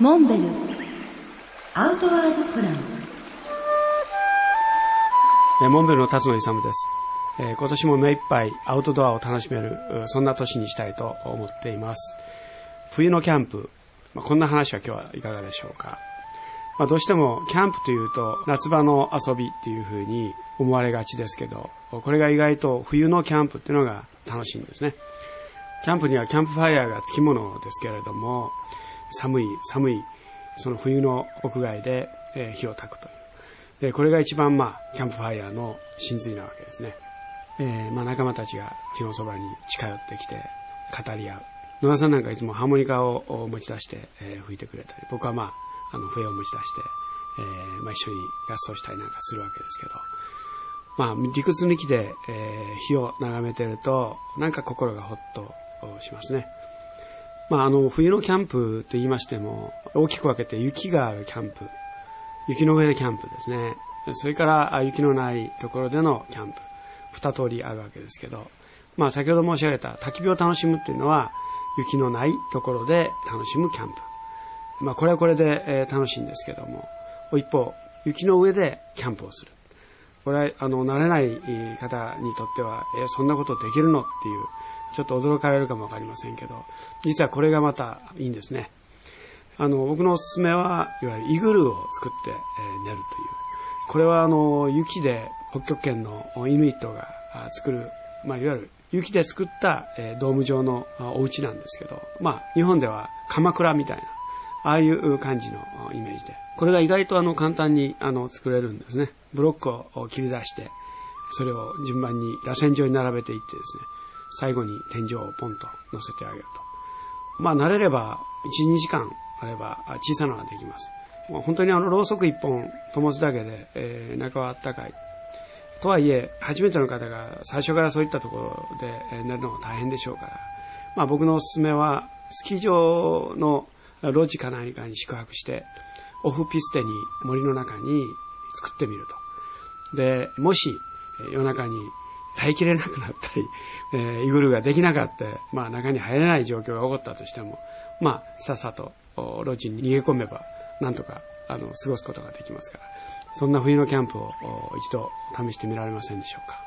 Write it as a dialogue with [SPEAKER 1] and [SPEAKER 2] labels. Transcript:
[SPEAKER 1] モンベル。アウトワードプラン
[SPEAKER 2] モンベルの辰野勇です、え今年も目いっぱいアウトドアを楽しめるそんな年にしたいと思っています。冬のキャンプ、まあこんな話は今日はいかがでしょうか、まあどうしてもキャンプというと夏場の遊びっていう風に思われがちですけどこれが意外と冬のキャンプっていうのが楽しいんですね。キャンプにはキャンプファイヤーがつきものですけれども寒い寒いその冬の屋外でえ火を焚くというで、これが一番まあ、キャンプファイヤーの真髄なわけですね。えーまあ仲間たちが火のそばに近寄ってきて語り合う。野田さんなんかいつもハーモニカを持ち出して、え吹いてくれたり、僕はまあ、あの、笛を持ち出して、えーまあ一緒に合奏したりなんかするわけですけど、まあ理屈抜きで、え火を眺めてると、なんか心がほっとしますね。まああの、冬のキャンプと言いましても、大きく分けて雪があるキャンプ、雪の上でキャンプですね。それから雪のないところでのキャンプ。二通りあるわけですけど、まあ先ほど申し上げた焚き火を楽しむっていうのは雪のないところで楽しむキャンプ。まあこれはこれで、え楽しいんですけども、一方、雪の上でキャンプをする。これは、あの、慣れない方にとっては、えそんなことできるのっていう、ちょっと驚かれるかもわかりませんけど、実はこれがまたいいんですね。あの、僕のおすすめは、いわゆるイグルを作って、え寝るという。これはあの、雪で北極圏のイヌイットが作る、まあ、いわゆる雪で作った、えドーム状のお家なんですけど、まあ、日本では鎌倉みたいな、ああいう感じのイメージで。これが意外とあの、簡単にあの、作れるんですね。ブロックを切り出して、それを順番に螺旋状に並べていってですね、最後に天井をポンと乗せてあげると。まあ、慣れれば、1、2時間あれば、小さなのができます。もう本当にあの、ろうそく一本灯すだけで、えー中はあったかい。とはいえ、初めての方が最初からそういったところでえー寝るのが大変でしょうから、まあ僕のおすすめは、スキー場のロジか何かに宿泊して、オフピステに森の中に作ってみると。で、もし、夜中に耐えきれなくなったり、えーイグルができなかった、まあ中に入れない状況が起こったとしても、まあ、さっさと路地に逃げ込めば、なんとか、あの、過ごすことができますから、そんな冬のキャンプを一度試してみられませんでしょうか。